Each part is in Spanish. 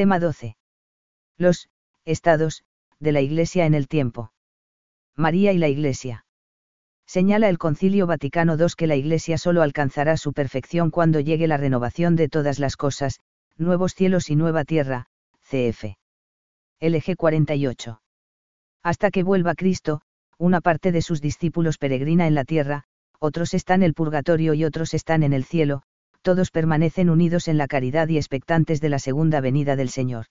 Tema 12. Los estados de la Iglesia en el tiempo. María y la Iglesia. Señala el Concilio Vaticano II que la Iglesia solo alcanzará su perfección cuando llegue la renovación de todas las cosas, nuevos cielos y nueva tierra, cf. LG 48. Hasta que vuelva Cristo, una parte de sus discípulos peregrina en la tierra, otros están en el purgatorio y otros están en el cielo, todos permanecen unidos en la caridad y expectantes de la segunda venida del Señor.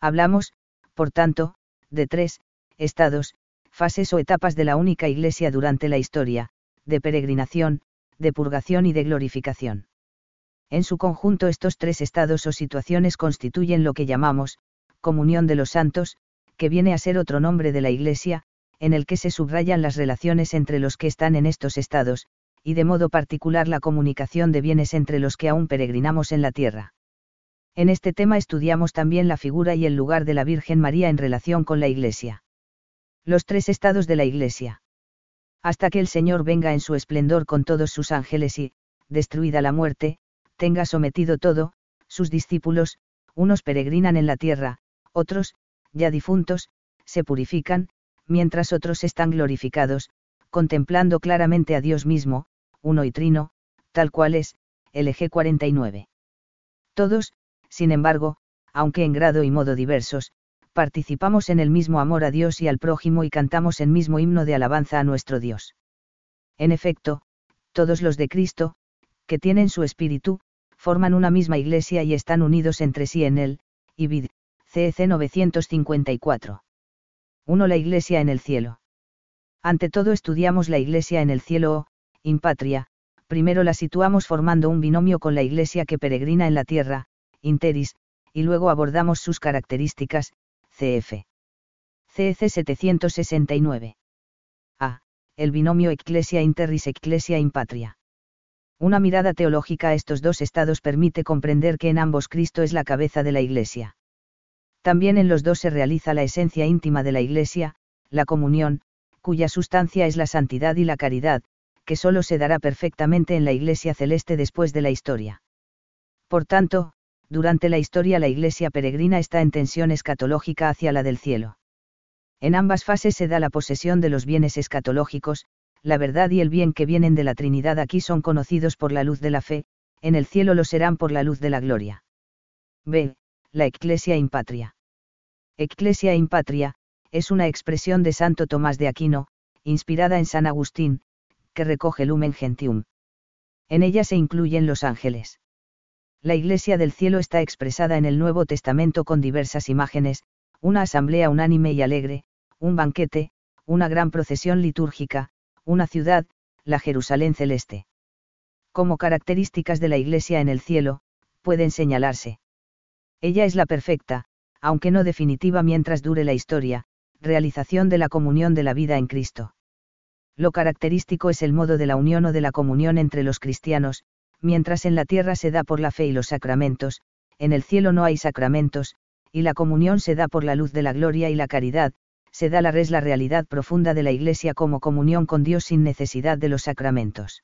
Hablamos, por tanto, de tres, estados, fases o etapas de la única iglesia durante la historia, de peregrinación, de purgación y de glorificación. En su conjunto estos tres estados o situaciones constituyen lo que llamamos, comunión de los santos, que viene a ser otro nombre de la iglesia, en el que se subrayan las relaciones entre los que están en estos estados, y de modo particular la comunicación de bienes entre los que aún peregrinamos en la tierra. En este tema estudiamos también la figura y el lugar de la Virgen María en relación con la Iglesia. Los tres estados de la Iglesia. Hasta que el Señor venga en su esplendor con todos sus ángeles y, destruida la muerte, tenga sometido todo, sus discípulos, unos peregrinan en la tierra, otros, ya difuntos, se purifican, mientras otros están glorificados, contemplando claramente a Dios mismo, uno y trino, tal cual es, LG 49. Todos, sin embargo, aunque en grado y modo diversos, participamos en el mismo amor a Dios y al prójimo y cantamos el mismo himno de alabanza a nuestro Dios. En efecto, todos los de Cristo, que tienen su espíritu, forman una misma iglesia y están unidos entre sí en él, y vid, CEC 954. 1. La Iglesia en el cielo. Ante todo estudiamos la Iglesia en el cielo o, in patria, primero la situamos formando un binomio con la Iglesia que peregrina en la tierra, interis, y luego abordamos sus características, cf. CEC 769. A. El binomio Ecclesia Interris Ecclesia in Patria. Una mirada teológica a estos dos estados permite comprender que en ambos Cristo es la cabeza de la Iglesia. También en los dos se realiza la esencia íntima de la Iglesia, la comunión, cuya sustancia es la santidad y la caridad, que sólo se dará perfectamente en la Iglesia celeste después de la historia. Por tanto, durante la historia la Iglesia peregrina está en tensión escatológica hacia la del cielo. En ambas fases se da la posesión de los bienes escatológicos, la verdad y el bien que vienen de la Trinidad aquí son conocidos por la luz de la fe, en el cielo lo serán por la luz de la gloria. B la Ecclesia in Patria. Ecclesia in Patria, es una expresión de Santo Tomás de Aquino, inspirada en San Agustín, que recoge Lumen Gentium. En ella se incluyen los ángeles. La Iglesia del cielo está expresada en el Nuevo Testamento con diversas imágenes, una asamblea unánime y alegre, un banquete, una gran procesión litúrgica, una ciudad, la Jerusalén celeste. Como características de la Iglesia en el cielo, pueden señalarse. Ella es la perfecta, aunque no definitiva mientras dure la historia, realización de la comunión de la vida en Cristo. Lo característico es el modo de la unión o de la comunión entre los cristianos, mientras en la tierra se da por la fe y los sacramentos, en el cielo no hay sacramentos, y la comunión se da por la luz de la gloria y la caridad, se da la res la realidad profunda de la Iglesia como comunión con Dios sin necesidad de los sacramentos.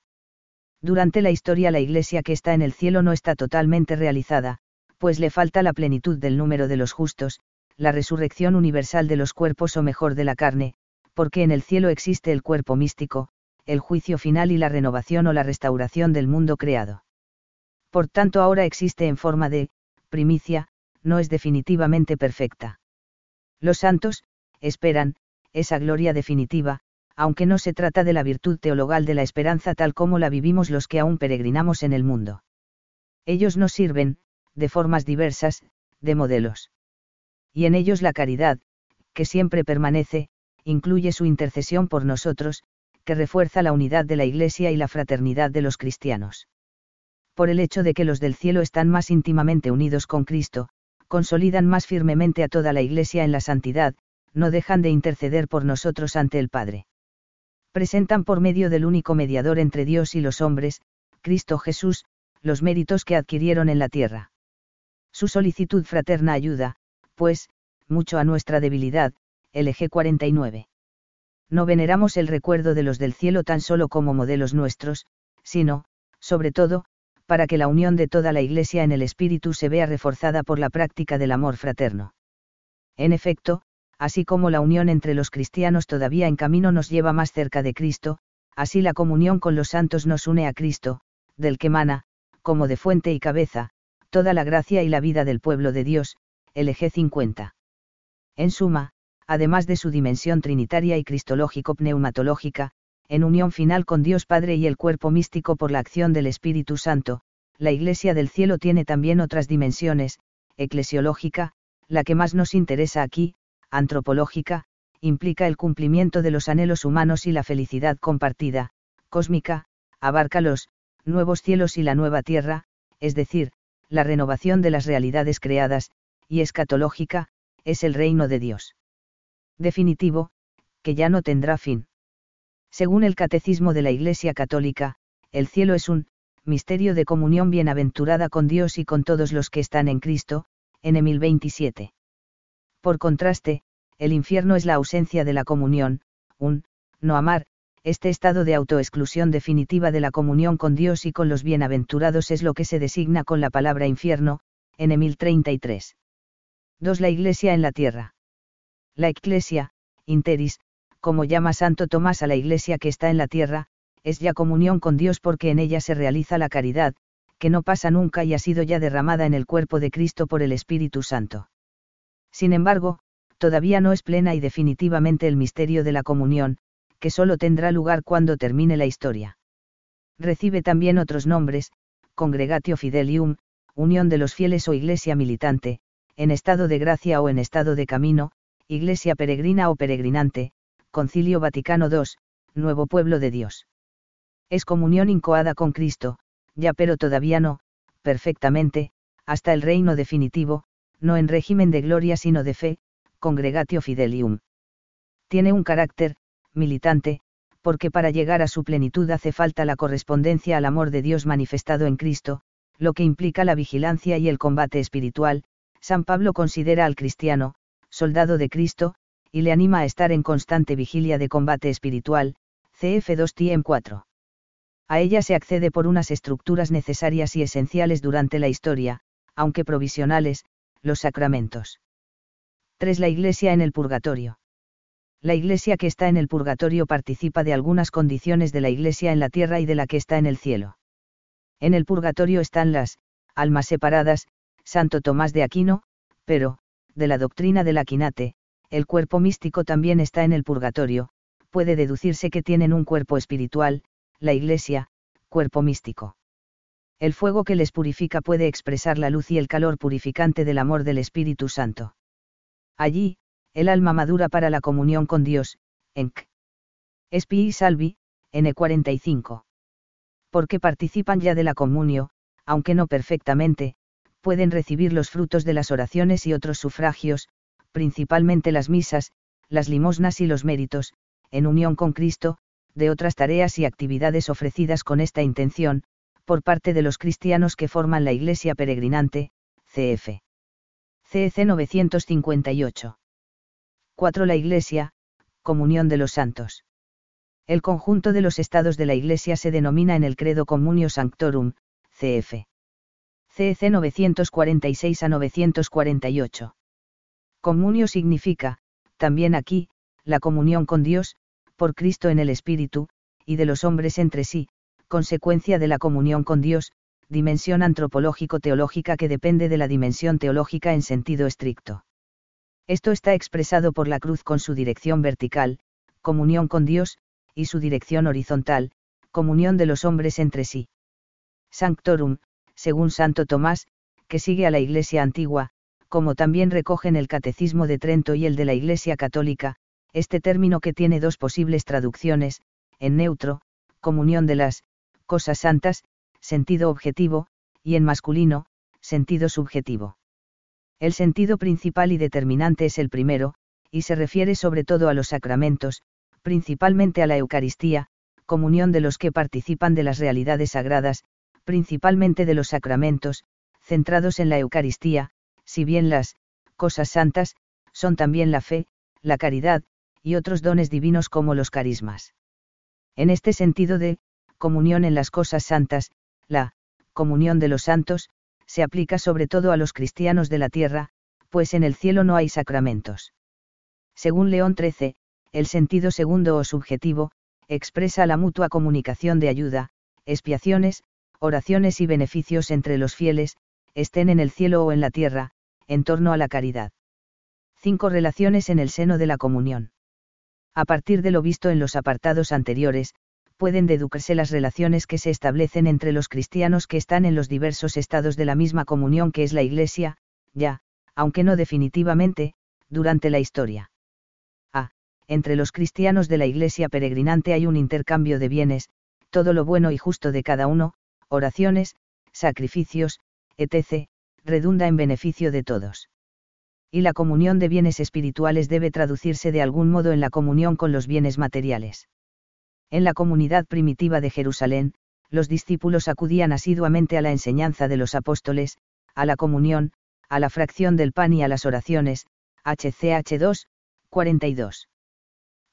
Durante la historia la Iglesia que está en el cielo no está totalmente realizada, pues le falta la plenitud del número de los justos, la resurrección universal de los cuerpos o mejor de la carne, porque en el cielo existe el cuerpo místico, el juicio final y la renovación o la restauración del mundo creado. Por tanto ahora existe en forma de, primicia, no es definitivamente perfecta. Los santos, esperan, esa gloria definitiva, aunque no se trata de la virtud teologal de la esperanza tal como la vivimos los que aún peregrinamos en el mundo. Ellos nos sirven, de formas diversas, de modelos. Y en ellos la caridad, que siempre permanece, incluye su intercesión por nosotros, que refuerza la unidad de la Iglesia y la fraternidad de los cristianos. Por el hecho de que los del cielo están más íntimamente unidos con Cristo, consolidan más firmemente a toda la Iglesia en la santidad, no dejan de interceder por nosotros ante el Padre. Presentan por medio del único mediador entre Dios y los hombres, Cristo Jesús, los méritos que adquirieron en la tierra. Su solicitud fraterna ayuda, pues, mucho a nuestra debilidad, LG 49. No veneramos el recuerdo de los del cielo tan solo como modelos nuestros, sino, sobre todo, para que la unión de toda la Iglesia en el Espíritu se vea reforzada por la práctica del amor fraterno. En efecto, así como la unión entre los cristianos todavía en camino nos lleva más cerca de Cristo, así la comunión con los santos nos une a Cristo, del que mana, como de fuente y cabeza, toda la gracia y la vida del pueblo de Dios, LG 50. En suma, además de su dimensión trinitaria y cristológico-pneumatológica, en unión final con Dios Padre y el cuerpo místico por la acción del Espíritu Santo, la Iglesia del cielo tiene también otras dimensiones, eclesiológica, la que más nos interesa aquí, antropológica, implica el cumplimiento de los anhelos humanos y la felicidad compartida, cósmica, abarca los nuevos cielos y la nueva tierra, es decir, la renovación de las realidades creadas, y escatológica, es el reino de Dios. Definitivo, que ya no tendrá fin. Según el Catecismo de la Iglesia Católica, el cielo es un misterio de comunión bienaventurada con Dios y con todos los que están en Cristo, en Emil 27. Por contraste, el infierno es la ausencia de la comunión, un no amar, este estado de autoexclusión definitiva de la comunión con Dios y con los bienaventurados es lo que se designa con la palabra infierno, en Emil 33. 2. La Iglesia en la tierra. La Iglesia, interis, como llama Santo Tomás a la Iglesia que está en la tierra, es ya comunión con Dios porque en ella se realiza la caridad, que no pasa nunca y ha sido ya derramada en el cuerpo de Cristo por el Espíritu Santo. Sin embargo, todavía no es plena y definitivamente el misterio de la comunión, que solo tendrá lugar cuando termine la historia. Recibe también otros nombres, Congregatio Fidelium, unión de los fieles o iglesia militante, en estado de gracia o en estado de camino, iglesia peregrina o peregrinante, Concilio Vaticano II, Nuevo Pueblo de Dios. Es comunión incoada con Cristo, ya pero todavía no, perfectamente, hasta el reino definitivo, no en régimen de gloria sino de fe, Congregatio Fidelium. Tiene un carácter, militante, porque para llegar a su plenitud hace falta la correspondencia al amor de Dios manifestado en Cristo, lo que implica la vigilancia y el combate espiritual, San Pablo considera al cristiano, soldado de Cristo, y le anima a estar en constante vigilia de combate espiritual, CF 2 TM 4. A ella se accede por unas estructuras necesarias y esenciales durante la historia, aunque provisionales, los sacramentos. 3. La Iglesia en el Purgatorio. La Iglesia que está en el Purgatorio participa de algunas condiciones de la Iglesia en la tierra y de la que está en el cielo. En el Purgatorio están las, almas separadas, Santo Tomás de Aquino, pero, de la doctrina del Aquinate, el cuerpo místico también está en el purgatorio, puede deducirse que tienen un cuerpo espiritual, la Iglesia, cuerpo místico. El fuego que les purifica puede expresar la luz y el calor purificante del amor del Espíritu Santo. Allí, el alma madura para la comunión con Dios, Enc. Espi y Salvi, N45. Porque participan ya de la comunio, aunque no perfectamente, pueden recibir los frutos de las oraciones y otros sufragios, principalmente las misas, las limosnas y los méritos, en unión con Cristo, de otras tareas y actividades ofrecidas con esta intención, por parte de los cristianos que forman la Iglesia Peregrinante, CF. CEC 958. 4. La Iglesia, Comunión de los Santos. El conjunto de los estados de la Iglesia se denomina en el Credo Communio Sanctorum, CF. CEC 946 a 948. Comunio significa, también aquí, la comunión con Dios, por Cristo en el Espíritu, y de los hombres entre sí, consecuencia de la comunión con Dios, dimensión antropológico-teológica que depende de la dimensión teológica en sentido estricto. Esto está expresado por la cruz con su dirección vertical, comunión con Dios, y su dirección horizontal, comunión de los hombres entre sí. Sanctorum, según Santo Tomás, que sigue a la Iglesia antigua, como también recogen el Catecismo de Trento y el de la Iglesia Católica, este término que tiene dos posibles traducciones, en neutro, comunión de las cosas santas, sentido objetivo, y en masculino, sentido subjetivo. El sentido principal y determinante es el primero, y se refiere sobre todo a los sacramentos, principalmente a la Eucaristía, comunión de los que participan de las realidades sagradas, principalmente de los sacramentos, centrados en la Eucaristía, si bien las cosas santas son también la fe, la caridad, y otros dones divinos como los carismas. En este sentido de comunión en las cosas santas, la comunión de los santos, se aplica sobre todo a los cristianos de la tierra, pues en el cielo no hay sacramentos. Según León XIII, el sentido segundo o subjetivo, expresa la mutua comunicación de ayuda, expiaciones, oraciones y beneficios entre los fieles, estén en el cielo o en la tierra, en torno a la caridad. 5. Relaciones en el seno de la comunión. A partir de lo visto en los apartados anteriores, pueden deducirse las relaciones que se establecen entre los cristianos que están en los diversos estados de la misma comunión que es la Iglesia, ya, aunque no definitivamente, durante la historia. A. Entre los cristianos de la Iglesia peregrinante hay un intercambio de bienes, todo lo bueno y justo de cada uno, oraciones, sacrificios, etc., redunda en beneficio de todos. Y la comunión de bienes espirituales debe traducirse de algún modo en la comunión con los bienes materiales. En la comunidad primitiva de Jerusalén, los discípulos acudían asiduamente a la enseñanza de los apóstoles, a la comunión, a la fracción del pan y a las oraciones, HCH 2, 42.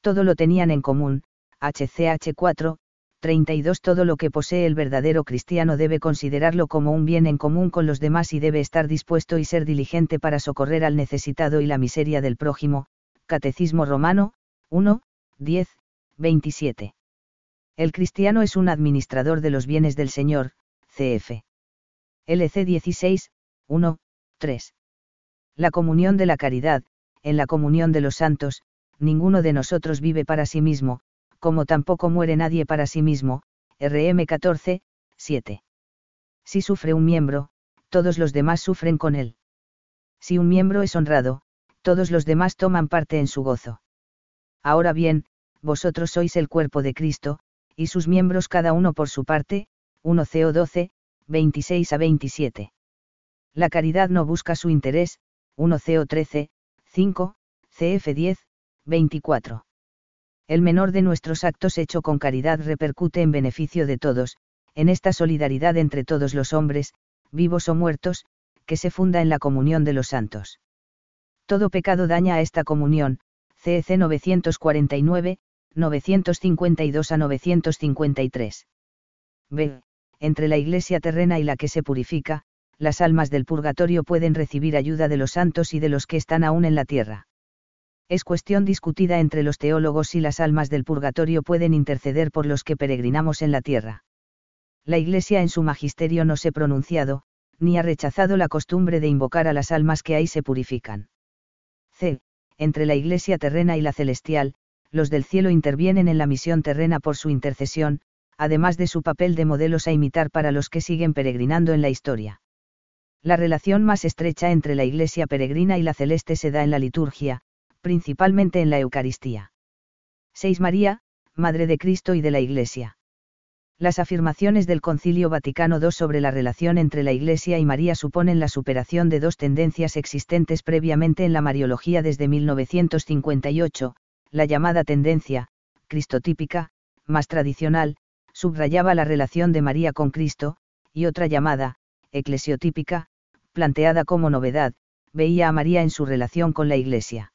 Todo lo tenían en común, HCH 4, 32 Todo lo que posee el verdadero cristiano debe considerarlo como un bien en común con los demás y debe estar dispuesto y ser diligente para socorrer al necesitado y la miseria del prójimo. Catecismo Romano, 1, 10, 27. El cristiano es un administrador de los bienes del Señor, cf. LC 16, 1, 3. La comunión de la caridad, en la comunión de los santos, ninguno de nosotros vive para sí mismo, como tampoco muere nadie para sí mismo, RM 14, 7. Si sufre un miembro, todos los demás sufren con él. Si un miembro es honrado, todos los demás toman parte en su gozo. Ahora bien, vosotros sois el cuerpo de Cristo, y sus miembros cada uno por su parte, 1 CO 12, 26 a 27. La caridad no busca su interés, 1 CO 13, 5, CF 10, 24. El menor de nuestros actos hecho con caridad repercute en beneficio de todos, en esta solidaridad entre todos los hombres, vivos o muertos, que se funda en la comunión de los santos. Todo pecado daña a esta comunión, CEC 949, 952 a 953. B. Entre la iglesia terrena y la que se purifica, las almas del purgatorio pueden recibir ayuda de los santos y de los que están aún en la tierra. Es cuestión discutida entre los teólogos si las almas del purgatorio pueden interceder por los que peregrinamos en la tierra. La Iglesia en su magisterio no se ha pronunciado, ni ha rechazado la costumbre de invocar a las almas que ahí se purifican. C. Entre la Iglesia terrena y la celestial, los del cielo intervienen en la misión terrena por su intercesión, además de su papel de modelos a imitar para los que siguen peregrinando en la historia. La relación más estrecha entre la Iglesia peregrina y la celeste se da en la liturgia, principalmente en la Eucaristía. 6. María, Madre de Cristo y de la Iglesia. Las afirmaciones del Concilio Vaticano II sobre la relación entre la Iglesia y María suponen la superación de dos tendencias existentes previamente en la Mariología desde 1958, la llamada tendencia, cristotípica, más tradicional, subrayaba la relación de María con Cristo, y otra llamada, eclesiotípica, planteada como novedad, veía a María en su relación con la Iglesia.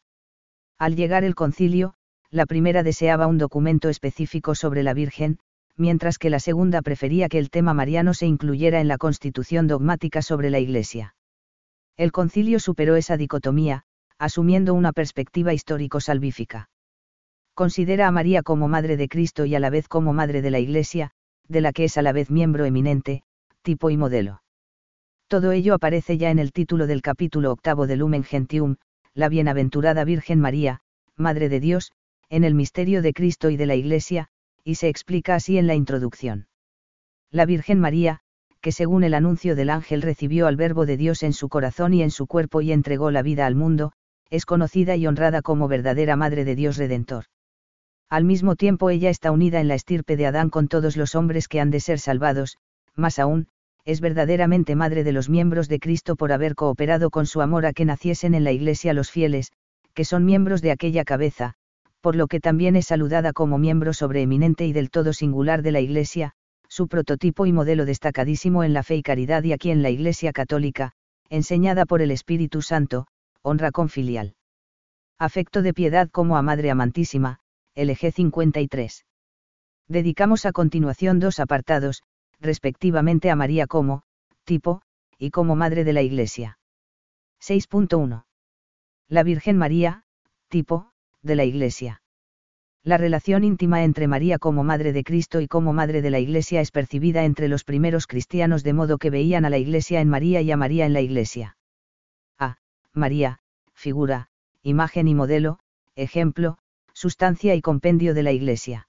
Al llegar el concilio, la primera deseaba un documento específico sobre la Virgen, mientras que la segunda prefería que el tema mariano se incluyera en la constitución dogmática sobre la Iglesia. El concilio superó esa dicotomía, asumiendo una perspectiva histórico-salvífica considera a María como Madre de Cristo y a la vez como Madre de la Iglesia, de la que es a la vez miembro eminente, tipo y modelo. Todo ello aparece ya en el título del capítulo octavo de Lumen Gentium, la bienaventurada Virgen María, Madre de Dios, en el misterio de Cristo y de la Iglesia, y se explica así en la introducción. La Virgen María, que según el anuncio del ángel recibió al Verbo de Dios en su corazón y en su cuerpo y entregó la vida al mundo, es conocida y honrada como verdadera Madre de Dios Redentor. Al mismo tiempo ella está unida en la estirpe de Adán con todos los hombres que han de ser salvados, más aún, es verdaderamente madre de los miembros de Cristo por haber cooperado con su amor a que naciesen en la Iglesia los fieles, que son miembros de aquella cabeza, por lo que también es saludada como miembro sobreeminente y del todo singular de la Iglesia, su prototipo y modelo destacadísimo en la fe y caridad y aquí en la Iglesia católica, enseñada por el Espíritu Santo, honra con filial. Afecto de piedad como a Madre amantísima, LG 53. Dedicamos a continuación dos apartados, respectivamente a María como, tipo, y como Madre de la Iglesia. 6.1. La Virgen María, tipo, de la Iglesia. La relación íntima entre María como Madre de Cristo y como Madre de la Iglesia es percibida entre los primeros cristianos de modo que veían a la Iglesia en María y a María en la Iglesia. A. María, figura, imagen y modelo, ejemplo, sustancia y compendio de la Iglesia.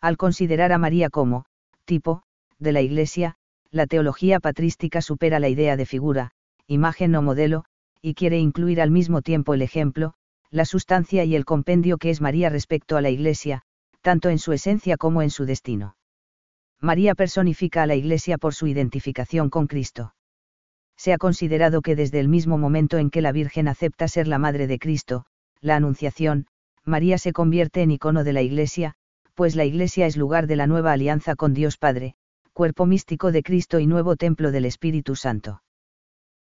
Al considerar a María como, tipo, de la Iglesia, la teología patrística supera la idea de figura, imagen o modelo, y quiere incluir al mismo tiempo el ejemplo, la sustancia y el compendio que es María respecto a la Iglesia, tanto en su esencia como en su destino. María personifica a la Iglesia por su identificación con Cristo. Se ha considerado que desde el mismo momento en que la Virgen acepta ser la Madre de Cristo, la Anunciación, María se convierte en icono de la Iglesia, pues la Iglesia es lugar de la nueva alianza con Dios Padre, cuerpo místico de Cristo y nuevo templo del Espíritu Santo.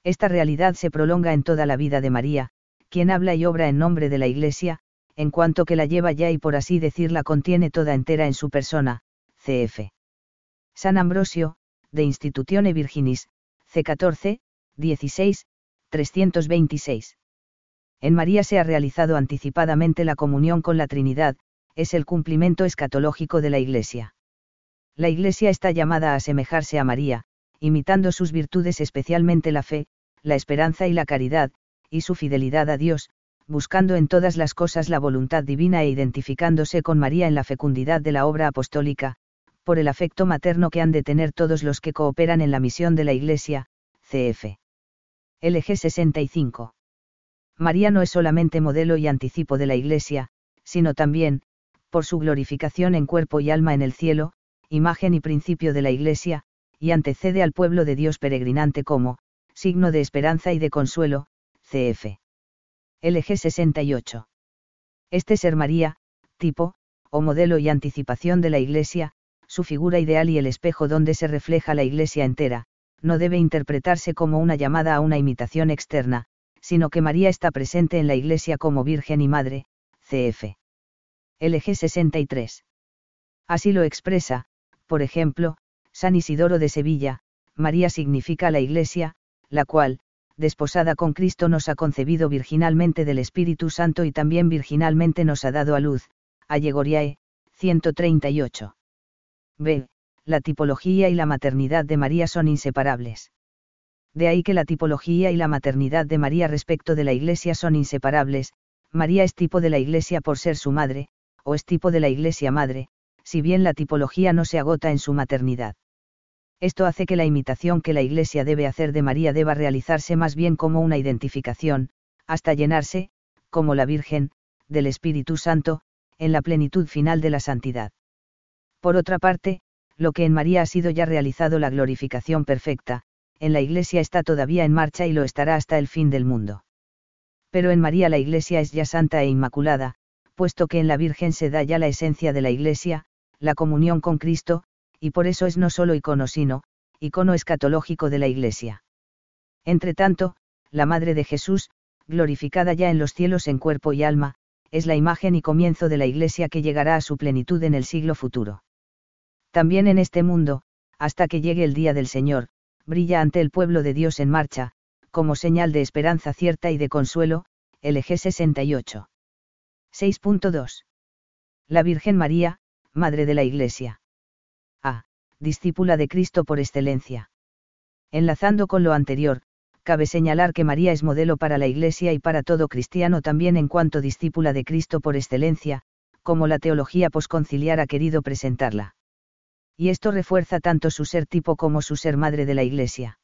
Esta realidad se prolonga en toda la vida de María, quien habla y obra en nombre de la Iglesia, en cuanto que la lleva ya y por así decirla contiene toda entera en su persona, cf. San Ambrosio, de Institutione Virginis, C14, 16, 326. En María se ha realizado anticipadamente la comunión con la Trinidad, es el cumplimiento escatológico de la Iglesia. La Iglesia está llamada a asemejarse a María, imitando sus virtudes especialmente la fe, la esperanza y la caridad, y su fidelidad a Dios, buscando en todas las cosas la voluntad divina e identificándose con María en la fecundidad de la obra apostólica, por el afecto materno que han de tener todos los que cooperan en la misión de la Iglesia, cf. LG 65. María no es solamente modelo y anticipo de la Iglesia, sino también, por su glorificación en cuerpo y alma en el cielo, imagen y principio de la Iglesia, y antecede al pueblo de Dios peregrinante como, signo de esperanza y de consuelo, cf. LG 68. Este ser María, tipo, o modelo y anticipación de la Iglesia, su figura ideal y el espejo donde se refleja la Iglesia entera, no debe interpretarse como una llamada a una imitación externa, sino que María está presente en la Iglesia como Virgen y Madre, cf. LG 63. Así lo expresa, por ejemplo, San Isidoro de Sevilla, María significa la Iglesia, la cual, desposada con Cristo nos ha concebido virginalmente del Espíritu Santo y también virginalmente nos ha dado a luz, Allegoriae, 138. B. La tipología y la maternidad de María son inseparables. De ahí que la tipología y la maternidad de María respecto de la Iglesia son inseparables, María es tipo de la Iglesia por ser su madre, o es tipo de la Iglesia madre, si bien la tipología no se agota en su maternidad. Esto hace que la imitación que la Iglesia debe hacer de María deba realizarse más bien como una identificación, hasta llenarse, como la Virgen, del Espíritu Santo, en la plenitud final de la santidad. Por otra parte, lo que en María ha sido ya realizado la glorificación perfecta, en la Iglesia está todavía en marcha y lo estará hasta el fin del mundo. Pero en María la Iglesia es ya santa e inmaculada, puesto que en la Virgen se da ya la esencia de la Iglesia, la comunión con Cristo, y por eso es no solo icono sino, icono escatológico de la Iglesia. Entre tanto, la Madre de Jesús, glorificada ya en los cielos en cuerpo y alma, es la imagen y comienzo de la Iglesia que llegará a su plenitud en el siglo futuro. También en este mundo, hasta que llegue el día del Señor, brilla ante el pueblo de Dios en marcha, como señal de esperanza cierta y de consuelo, LG 68. 6.2. La Virgen María, Madre de la Iglesia. A. Discípula de Cristo por excelencia. Enlazando con lo anterior, cabe señalar que María es modelo para la Iglesia y para todo cristiano también en cuanto discípula de Cristo por excelencia, como la teología posconciliar ha querido presentarla. Y esto refuerza tanto su ser tipo como su ser madre de la Iglesia.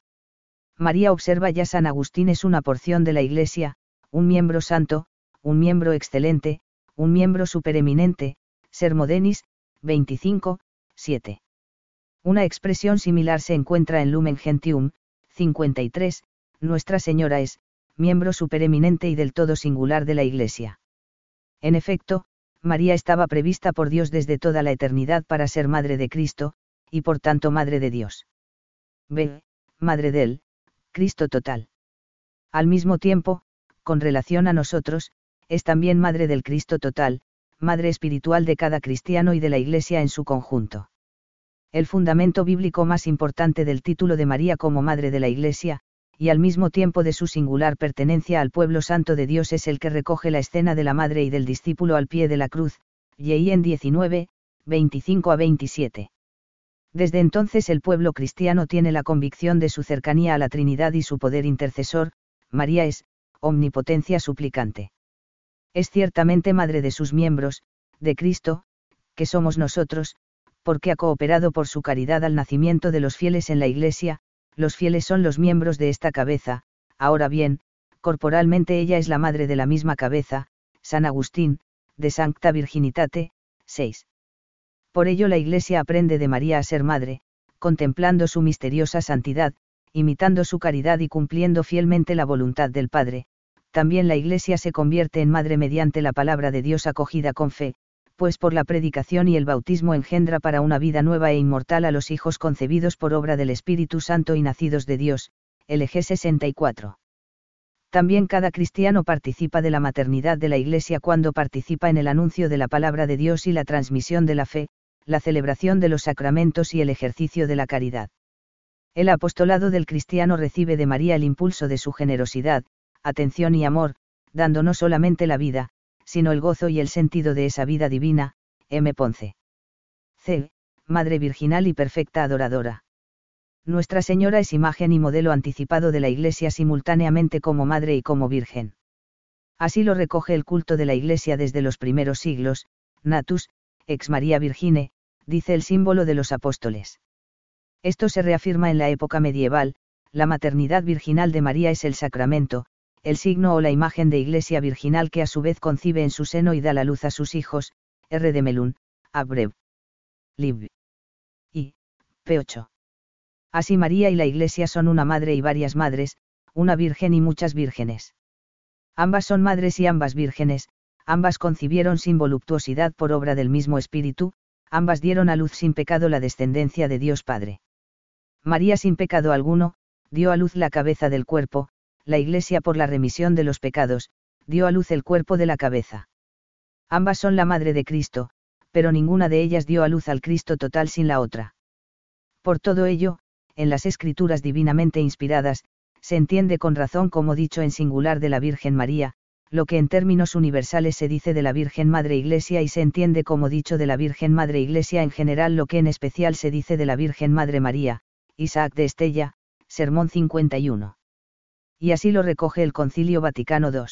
María observa ya San Agustín es una porción de la Iglesia, un miembro santo, un miembro excelente, un miembro supereminente, ser modenis, 25, 7. Una expresión similar se encuentra en Lumen Gentium, 53, Nuestra Señora es, miembro supereminente y del todo singular de la Iglesia. En efecto, María estaba prevista por Dios desde toda la eternidad para ser Madre de Cristo, y por tanto Madre de Dios. B. Madre del, Cristo total. Al mismo tiempo, con relación a nosotros, es también Madre del Cristo total, Madre espiritual de cada cristiano y de la Iglesia en su conjunto. el fundamento bíblico más importante del título de María como Madre de la Iglesia, y al mismo tiempo de su singular pertenencia al pueblo santo de Dios es el que recoge la escena de la Madre y del discípulo al pie de la cruz, y en 19, 25 a 27. Desde entonces el pueblo cristiano tiene la convicción de su cercanía a la Trinidad y su poder intercesor, María es, omnipotencia suplicante. Es ciertamente madre de sus miembros, de Cristo, que somos nosotros, porque ha cooperado por su caridad al nacimiento de los fieles en la Iglesia, los fieles son los miembros de esta cabeza, ahora bien, corporalmente ella es la madre de la misma cabeza, San Agustín, de Sancta Virginitate, 6. Por ello la Iglesia aprende de María a ser madre, contemplando su misteriosa santidad, imitando su caridad y cumpliendo fielmente la voluntad del Padre, también la Iglesia se convierte en madre mediante la palabra de Dios acogida con fe, pues por la predicación y el bautismo engendra para una vida nueva e inmortal a los hijos concebidos por obra del Espíritu Santo y nacidos de Dios, LG 64. También cada cristiano participa de la maternidad de la Iglesia cuando participa en el anuncio de la palabra de Dios y la transmisión de la fe, la celebración de los sacramentos y el ejercicio de la caridad. El apostolado del cristiano recibe de María el impulso de su generosidad, atención y amor, dando no solamente la vida, sino el gozo y el sentido de esa vida divina, M. Ponce. C. Madre Virginal y Perfecta Adoradora. Nuestra Señora es imagen y modelo anticipado de la Iglesia simultáneamente como Madre y como Virgen. Así lo recoge el culto de la Iglesia desde los primeros siglos, Natus, ex María Virgine, dice el símbolo de los apóstoles. Esto se reafirma en la época medieval, la maternidad virginal de María es el sacramento, el signo o la imagen de iglesia virginal que a su vez concibe en su seno y da la luz a sus hijos, R. de Melun, Abrev. Lib. Y, P8. Así María y la iglesia son una madre y varias madres, una virgen y muchas vírgenes. Ambas son madres y ambas vírgenes, ambas concibieron sin voluptuosidad por obra del mismo Espíritu, ambas dieron a luz sin pecado la descendencia de Dios Padre. María sin pecado alguno, dio a luz la cabeza del cuerpo, la Iglesia por la remisión de los pecados, dio a luz el cuerpo de la cabeza. Ambas son la madre de Cristo, pero ninguna de ellas dio a luz al Cristo total sin la otra. Por todo ello, en las escrituras divinamente inspiradas, se entiende con razón como dicho en singular de la Virgen María, lo que en términos universales se dice de la Virgen Madre Iglesia y se entiende como dicho de la Virgen Madre Iglesia en general lo que en especial se dice de la Virgen Madre María, Isaac de Estella, Sermón 51 y así lo recoge el Concilio Vaticano II.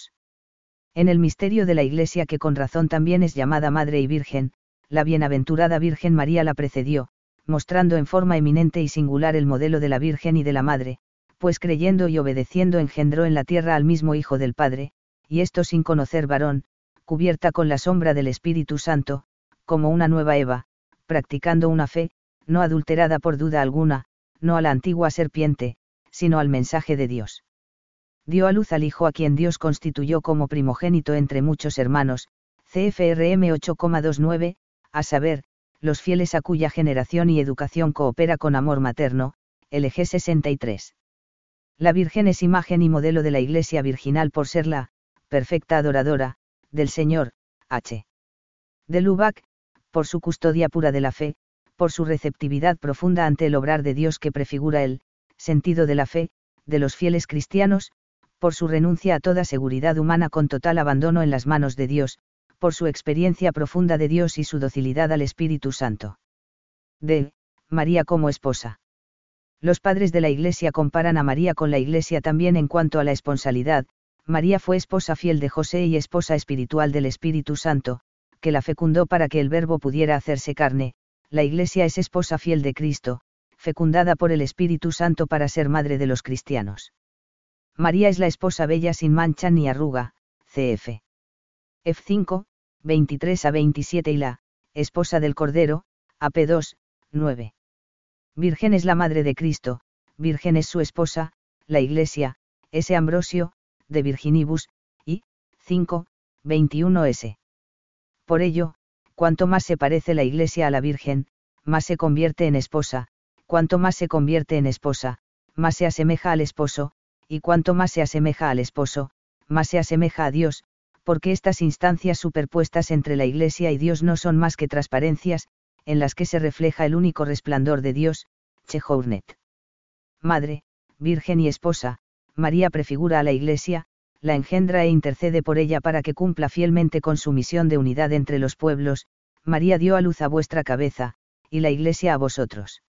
En el misterio de la Iglesia que con razón también es llamada Madre y Virgen, la bienaventurada Virgen María la precedió, mostrando en forma eminente y singular el modelo de la Virgen y de la Madre, pues creyendo y obedeciendo engendró en la tierra al mismo Hijo del Padre, y esto sin conocer varón, cubierta con la sombra del Espíritu Santo, como una nueva Eva, practicando una fe, no adulterada por duda alguna, no a la antigua serpiente, sino al mensaje de Dios dio a luz al Hijo a quien Dios constituyó como primogénito entre muchos hermanos, CFRM 8,29, a saber, los fieles a cuya generación y educación coopera con amor materno, LG 63. La Virgen es imagen y modelo de la Iglesia virginal por ser la, perfecta adoradora, del Señor, H. De Lubac, por su custodia pura de la fe, por su receptividad profunda ante el obrar de Dios que prefigura el, sentido de la fe, de los fieles cristianos, por su renuncia a toda seguridad humana con total abandono en las manos de Dios, por su experiencia profunda de Dios y su docilidad al Espíritu Santo. D. María como esposa. Los padres de la Iglesia comparan a María con la Iglesia también en cuanto a la esponsalidad, María fue esposa fiel de José y esposa espiritual del Espíritu Santo, que la fecundó para que el Verbo pudiera hacerse carne, la Iglesia es esposa fiel de Cristo, fecundada por el Espíritu Santo para ser madre de los cristianos. María es la esposa bella sin mancha ni arruga, cf. F5, 23 a 27 y la, esposa del Cordero, AP2, 9. Virgen es la madre de Cristo, Virgen es su esposa, la Iglesia, S. Ambrosio, de Virginibus, y, 5, 21s. Por ello, cuanto más se parece la Iglesia a la Virgen, más se convierte en esposa, cuanto más se convierte en esposa, más se asemeja al esposo, y cuanto más se asemeja al esposo, más se asemeja a Dios, porque estas instancias superpuestas entre la Iglesia y Dios no son más que transparencias, en las que se refleja el único resplandor de Dios, Chehournet. Madre, Virgen y Esposa, María prefigura a la Iglesia, la engendra e intercede por ella para que cumpla fielmente con su misión de unidad entre los pueblos, María dio a luz a vuestra cabeza, y la Iglesia a vosotros.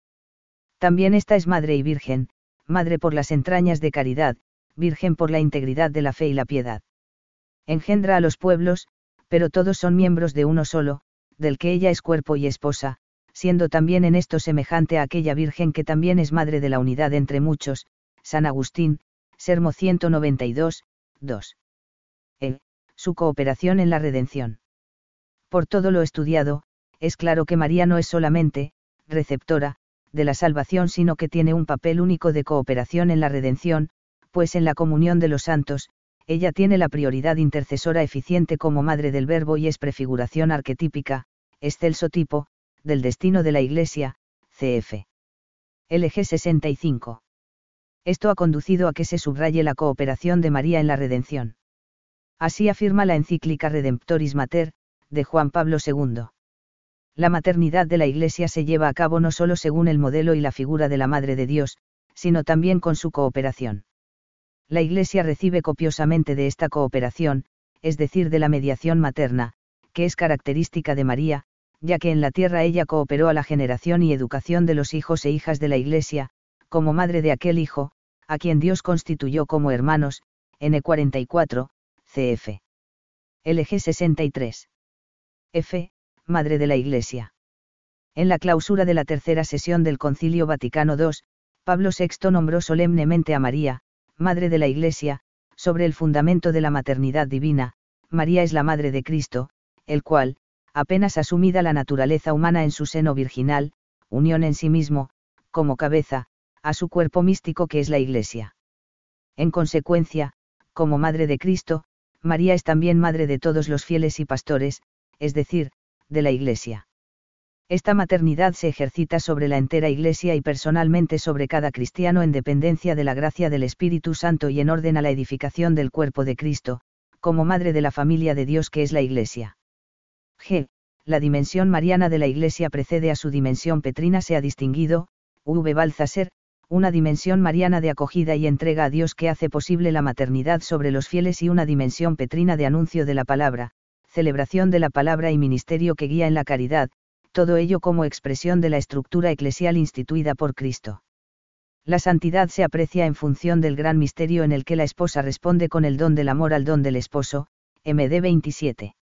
También esta es Madre y Virgen, Madre por las entrañas de caridad, Virgen por la integridad de la fe y la piedad. Engendra a los pueblos, pero todos son miembros de uno solo, del que ella es cuerpo y esposa, siendo también en esto semejante a aquella Virgen que también es madre de la unidad entre muchos, San Agustín, Sermo 192, 2. E. Su cooperación en la redención. Por todo lo estudiado, es claro que María no es solamente, receptora, de la salvación, sino que tiene un papel único de cooperación en la redención, pues en la comunión de los santos, ella tiene la prioridad intercesora eficiente como madre del Verbo y es prefiguración arquetípica, excelso tipo, del destino de la Iglesia, cf. LG 65. Esto ha conducido a que se subraye la cooperación de María en la redención. Así afirma la encíclica Redemptoris Mater, de Juan Pablo II. La maternidad de la Iglesia se lleva a cabo no solo según el modelo y la figura de la Madre de Dios, sino también con su cooperación la Iglesia recibe copiosamente de esta cooperación, es decir, de la mediación materna, que es característica de María, ya que en la tierra ella cooperó a la generación y educación de los hijos e hijas de la Iglesia, como madre de aquel hijo, a quien Dios constituyó como hermanos, N44, CF. LG 63. F. Madre de la Iglesia. En la clausura de la tercera sesión del Concilio Vaticano II, Pablo VI nombró solemnemente a María, Madre de la Iglesia, sobre el fundamento de la maternidad divina, María es la Madre de Cristo, el cual, apenas asumida la naturaleza humana en su seno virginal, unión en sí mismo, como cabeza, a su cuerpo místico que es la Iglesia. En consecuencia, como Madre de Cristo, María es también Madre de todos los fieles y pastores, es decir, de la Iglesia. Esta maternidad se ejercita sobre la entera Iglesia y personalmente sobre cada cristiano en dependencia de la gracia del Espíritu Santo y en orden a la edificación del cuerpo de Cristo, como madre de la familia de Dios que es la Iglesia. G. La dimensión mariana de la Iglesia precede a su dimensión petrina se ha distinguido, V. Balzaser, una dimensión mariana de acogida y entrega a Dios que hace posible la maternidad sobre los fieles y una dimensión petrina de anuncio de la palabra, celebración de la palabra y ministerio que guía en la caridad, todo ello como expresión de la estructura eclesial instituida por Cristo. La santidad se aprecia en función del gran misterio en el que la esposa responde con el don del amor al don del esposo, MD 27.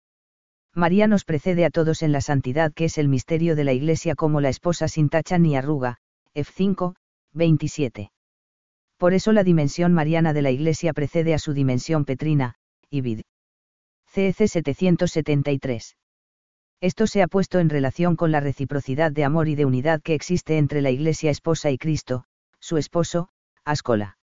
María nos precede a todos en la santidad que es el misterio de la Iglesia como la esposa sin tacha ni arruga, F5, 27. Por eso la dimensión mariana de la Iglesia precede a su dimensión petrina, Ibid. CEC 773. Esto se ha puesto en relación con la reciprocidad de amor y de unidad que existe entre la Iglesia esposa y Cristo, su esposo, Ascola.